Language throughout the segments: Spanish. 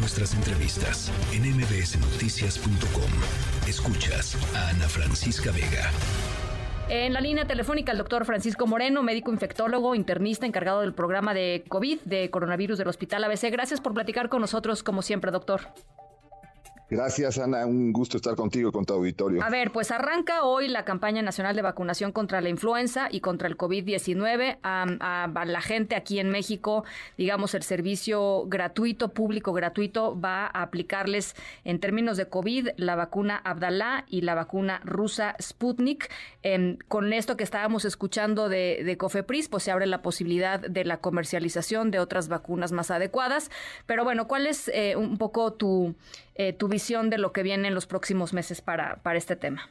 nuestras entrevistas en mbsnoticias.com. Escuchas a Ana Francisca Vega. En la línea telefónica, el doctor Francisco Moreno, médico infectólogo, internista, encargado del programa de COVID, de coronavirus del Hospital ABC. Gracias por platicar con nosotros, como siempre, doctor. Gracias, Ana. Un gusto estar contigo, con tu auditorio. A ver, pues arranca hoy la campaña nacional de vacunación contra la influenza y contra el COVID-19. A, la gente aquí en México, digamos, el servicio gratuito, público gratuito, va a aplicarles en términos de COVID la vacuna Abdalá y la vacuna rusa Sputnik. Em, con esto que estábamos escuchando de, de Cofepris, pues se abre la posibilidad de la comercialización de otras vacunas más adecuadas. Pero bueno, ¿cuál es eh, un poco tu eh, tu visión de lo que viene en los próximos meses para, para este tema.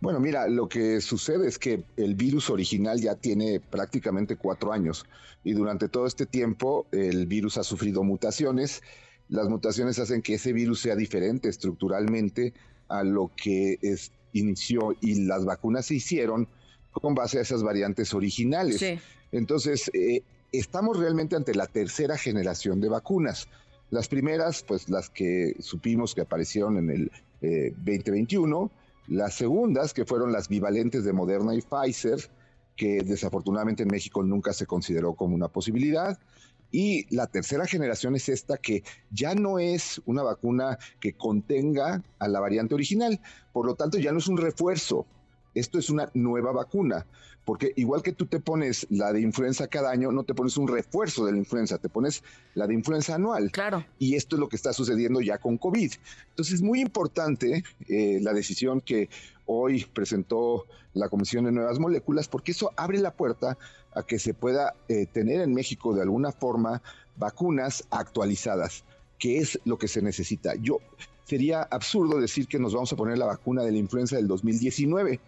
Bueno, mira, lo que sucede es que el virus original ya tiene prácticamente cuatro años y durante todo este tiempo el virus ha sufrido mutaciones. Las mutaciones hacen que ese virus sea diferente estructuralmente a lo que es, inició y las vacunas se hicieron con base a esas variantes originales. Entonces, eh, estamos realmente ante la tercera generación de vacunas. Las primeras, pues las que supimos que aparecieron en el 2021, eh, las segundas, que fueron las bivalentes de Moderna y Pfizer, que desafortunadamente en México nunca se consideró como una posibilidad. Y la tercera generación es esta que ya no es una vacuna que contenga a la variante original, por lo tanto ya no es un refuerzo, esto es una nueva vacuna porque igual que tú te pones la de influenza cada año, no te pones un refuerzo de la influenza, te pones la de influenza anual. Claro. Y esto es lo que está sucediendo ya con COVID. Entonces es muy importante eh, la decisión que hoy presentó la Comisión de Nuevas Moléculas, porque eso abre la puerta a que se pueda eh, tener en México de alguna forma vacunas actualizadas, que es lo que se necesita. Yo sería absurdo decir que nos vamos a poner la vacuna de la influenza del 2019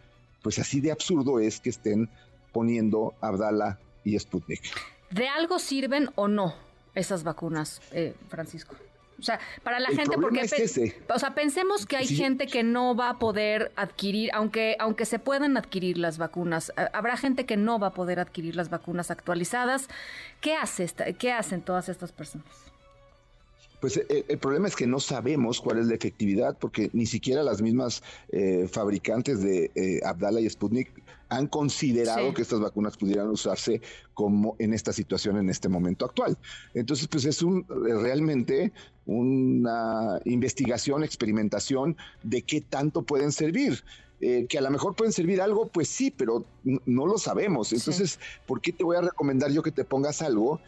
pues así de absurdo es que estén poniendo Abdala y Sputnik. ¿De algo sirven o no esas vacunas, eh, Francisco? O sea, para la gente, porque es o sea, pensemos que hay gente que no va a poder adquirir, aunque aunque se puedan adquirir las vacunas, habrá gente que no va a poder adquirir las vacunas actualizadas. ¿Qué hace esta, qué hacen todas estas personas? Pues eh, el, problema es que no sabemos cuál es la efectividad porque ni siquiera las mismas eh, fabricantes de eh, Abdala y Sputnik han considerado que estas vacunas pudieran usarse como en esta situación en este momento actual. Entonces, pues es un realmente una investigación, experimentación de qué tanto pueden servir. que a lo mejor pueden servir algo, pues sí, pero no lo sabemos. Entonces, ¿por qué te voy a recomendar yo que te pongas algo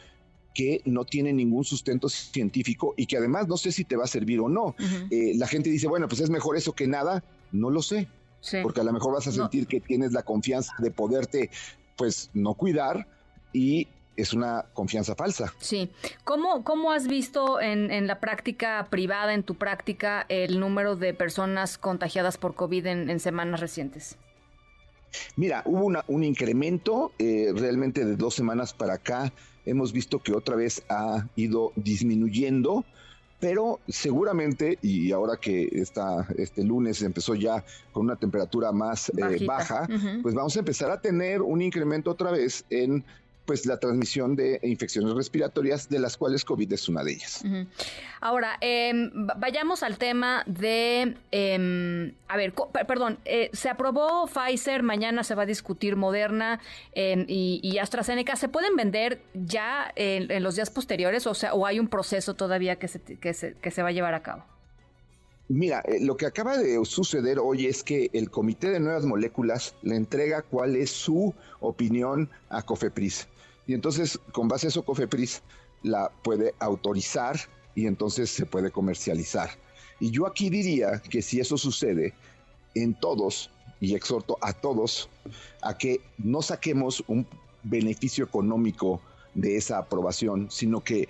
que no tiene ningún sustento científico y que además no sé si te va a servir o no. Eh, la gente dice, bueno, pues es mejor eso que nada. No lo sé. Porque a lo mejor vas a sentir que tienes la confianza de poderte, pues, no cuidar y es una confianza falsa. Sí. ¿Cómo, cómo has visto en, en, la práctica privada, en tu práctica, el número de personas contagiadas por COVID en, semanas recientes? Mira, hubo una, un incremento eh, realmente de dos semanas para acá hemos visto que otra vez ha ido disminuyendo, pero seguramente, y ahora que está este lunes empezó ya con una temperatura más eh, baja, pues vamos a empezar a tener un incremento otra vez en pues la transmisión de infecciones respiratorias, de las cuales COVID es una de ellas. Ahora, em, vayamos al tema de, em, a ver, perdón, eh, se aprobó Pfizer, mañana se va a discutir Moderna em, y, AstraZeneca. ¿Se pueden vender ya en, los días posteriores o, sea, o hay un proceso todavía que se, que se, que se va a llevar a cabo? Mira, eh, lo que acaba de suceder hoy es que el Comité de Nuevas Moléculas le entrega cuál es su opinión a Cofepris. Y entonces, con base a eso, Cofepris la puede autorizar y entonces se puede comercializar. Y yo aquí diría que si eso sucede en todos, y exhorto a todos a que no saquemos un beneficio económico de esa aprobación, sino que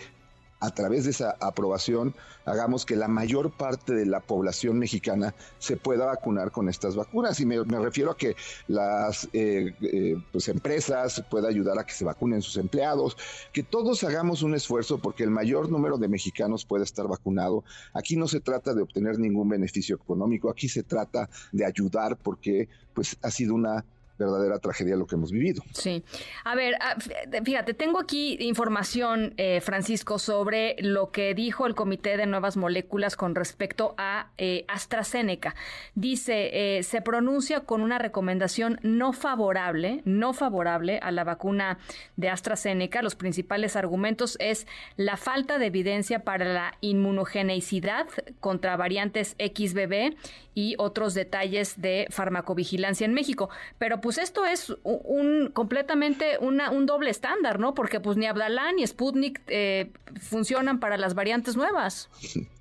a través de esa aprobación hagamos que la mayor parte de la población mexicana se pueda vacunar con estas vacunas. Y me, refiero a que las eh, eh, pues empresas puedan ayudar a que se vacunen sus empleados, que todos hagamos un esfuerzo porque el mayor número de mexicanos pueda estar vacunado. Aquí no se trata de obtener ningún beneficio económico, aquí se trata de ayudar porque pues ha sido una verdadera tragedia lo que hemos vivido. Sí. A ver, ah, fíjate, tengo aquí información, eh, Francisco, sobre lo que dijo el Comité de Nuevas Moléculas con respecto a eh, AstraZeneca. Dice, eh, se pronuncia con una recomendación no favorable, no favorable a la vacuna de AstraZeneca. Los principales argumentos es la falta de evidencia para la inmunogenicidad contra variantes XBB y otros detalles de farmacovigilancia en México. Pero pues esto es un, completamente una, un doble estándar, ¿no? Porque pues ni Abdalá ni Sputnik eh, funcionan para las variantes nuevas.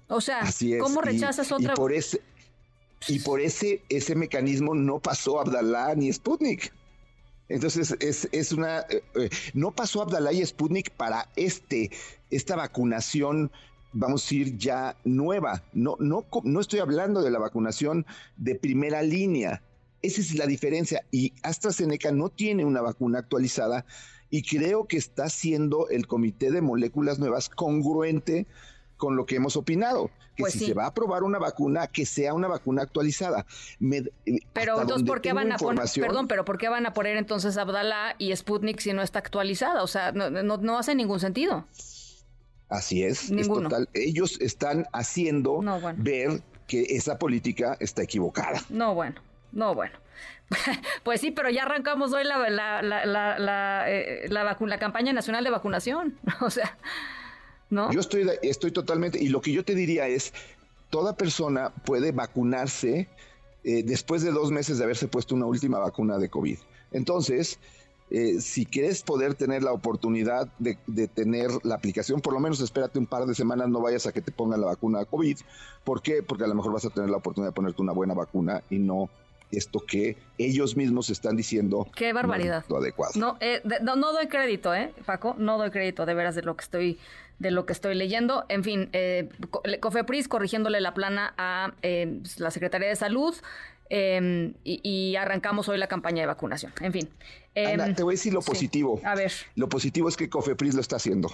O sea, ¿cómo rechazas otra? Y por ese, y por ese, ese mecanismo no pasó Abdalá ni Sputnik. Entonces, es, es una. Eh, eh, no pasó Abdalá y Sputnik para este, esta vacunación vamos a ir ya nueva. No, no, no estoy hablando de la vacunación de primera línea. Esa es la diferencia. Y AstraZeneca no tiene una vacuna actualizada y creo que está siendo el Comité de Moléculas Nuevas congruente con lo que hemos opinado, que pues si se va a aprobar una vacuna, que sea una vacuna actualizada. Eh, pero entonces, ¿por qué van a poner, perdón, pero ¿por qué van a poner entonces Abdala y Sputnik si no está actualizada? O sea, no, no hace ningún sentido. Así es, es total. Ellos están haciendo ver que esa política está equivocada. No, bueno, no, bueno. Pues sí, pero ya arrancamos hoy la, la, la, la, eh, la campaña nacional de vacunación. O sea, ¿no? Yo estoy, estoy totalmente, y lo que yo te diría es, toda persona puede vacunarse eh, después de dos meses de haberse puesto una última vacuna de COVID. Entonces, eh, si quieres poder tener la oportunidad de, tener la aplicación, por lo menos espérate un par de semanas, no vayas a que te pongan la vacuna COVID. ¿Por qué? Porque a lo mejor vas a tener la oportunidad de ponerte una buena vacuna y no esto que ellos mismos están diciendo. Qué barbaridad. No, adecuado. No, eh, no, no, doy crédito, ¿eh, Paco? No doy crédito de veras de lo que estoy de lo que estoy leyendo. En fin, eh, Cofepris corrigiéndole la plana a eh, la Secretaría de Salud. Em, y, arrancamos hoy la campaña de vacunación. En fin. Em, te voy a decir lo positivo. A ver. Lo positivo es que Cofepris lo está haciendo.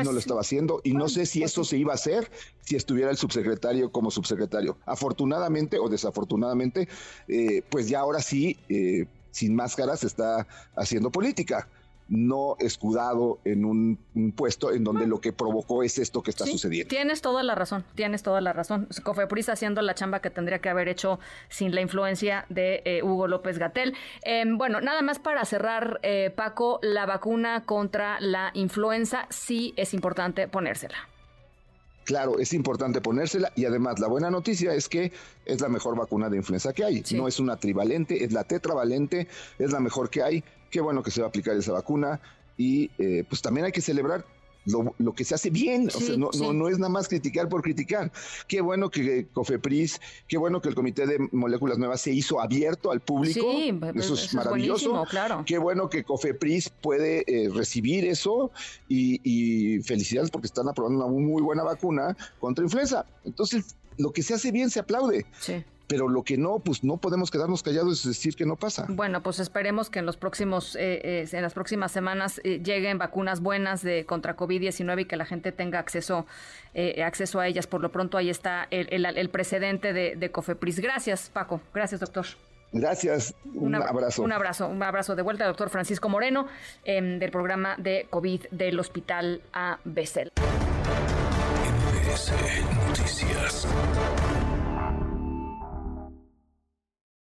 Y no lo pues, estaba haciendo. Y no sé si pues eso se iba a hacer si estuviera el subsecretario como subsecretario. Afortunadamente o desafortunadamente, eh, pues ya ahora sí, eh, sin máscaras, está haciendo política no escudado en un, puesto en donde lo que provocó es esto que está sucediendo. Tienes toda la razón, tienes toda la razón. Cofepris haciendo la chamba que tendría que haber hecho sin la influencia de eh, Hugo López Gatel. Em, bueno, nada más para cerrar, eh, Paco, la vacuna contra la influenza sí es importante ponérsela. Claro, es importante ponérsela y además la buena noticia es que es la mejor vacuna de influenza que hay. No es una trivalente, es la tetravalente, es la mejor que hay. Qué bueno que se va a aplicar esa vacuna y eh, pues también hay que celebrar lo, que se hace bien. o sea, no, no, es nada más criticar por criticar. Qué bueno que Cofepris, qué bueno que el Comité de Moléculas Nuevas se hizo abierto al público. Sí, eso es maravilloso. claro. Qué bueno que Cofepris puede eh, recibir eso y, y felicidades porque están aprobando una muy buena vacuna contra influenza. Entonces, lo que se hace bien se aplaude. Sí pero lo que no, pues no podemos quedarnos callados y decir que no pasa. Bueno, pues esperemos que en los próximos, eh, eh, en las próximas semanas eh, lleguen vacunas buenas de contra COVID-19 y que la gente tenga acceso, acceso a ellas. Por lo pronto ahí está el, precedente de, Cofepris. Gracias, Paco. Gracias, doctor. Gracias, un, abrazo. Un abrazo, un abrazo de vuelta, doctor Francisco Moreno, em, del programa de COVID del Hospital ABC. Noticias.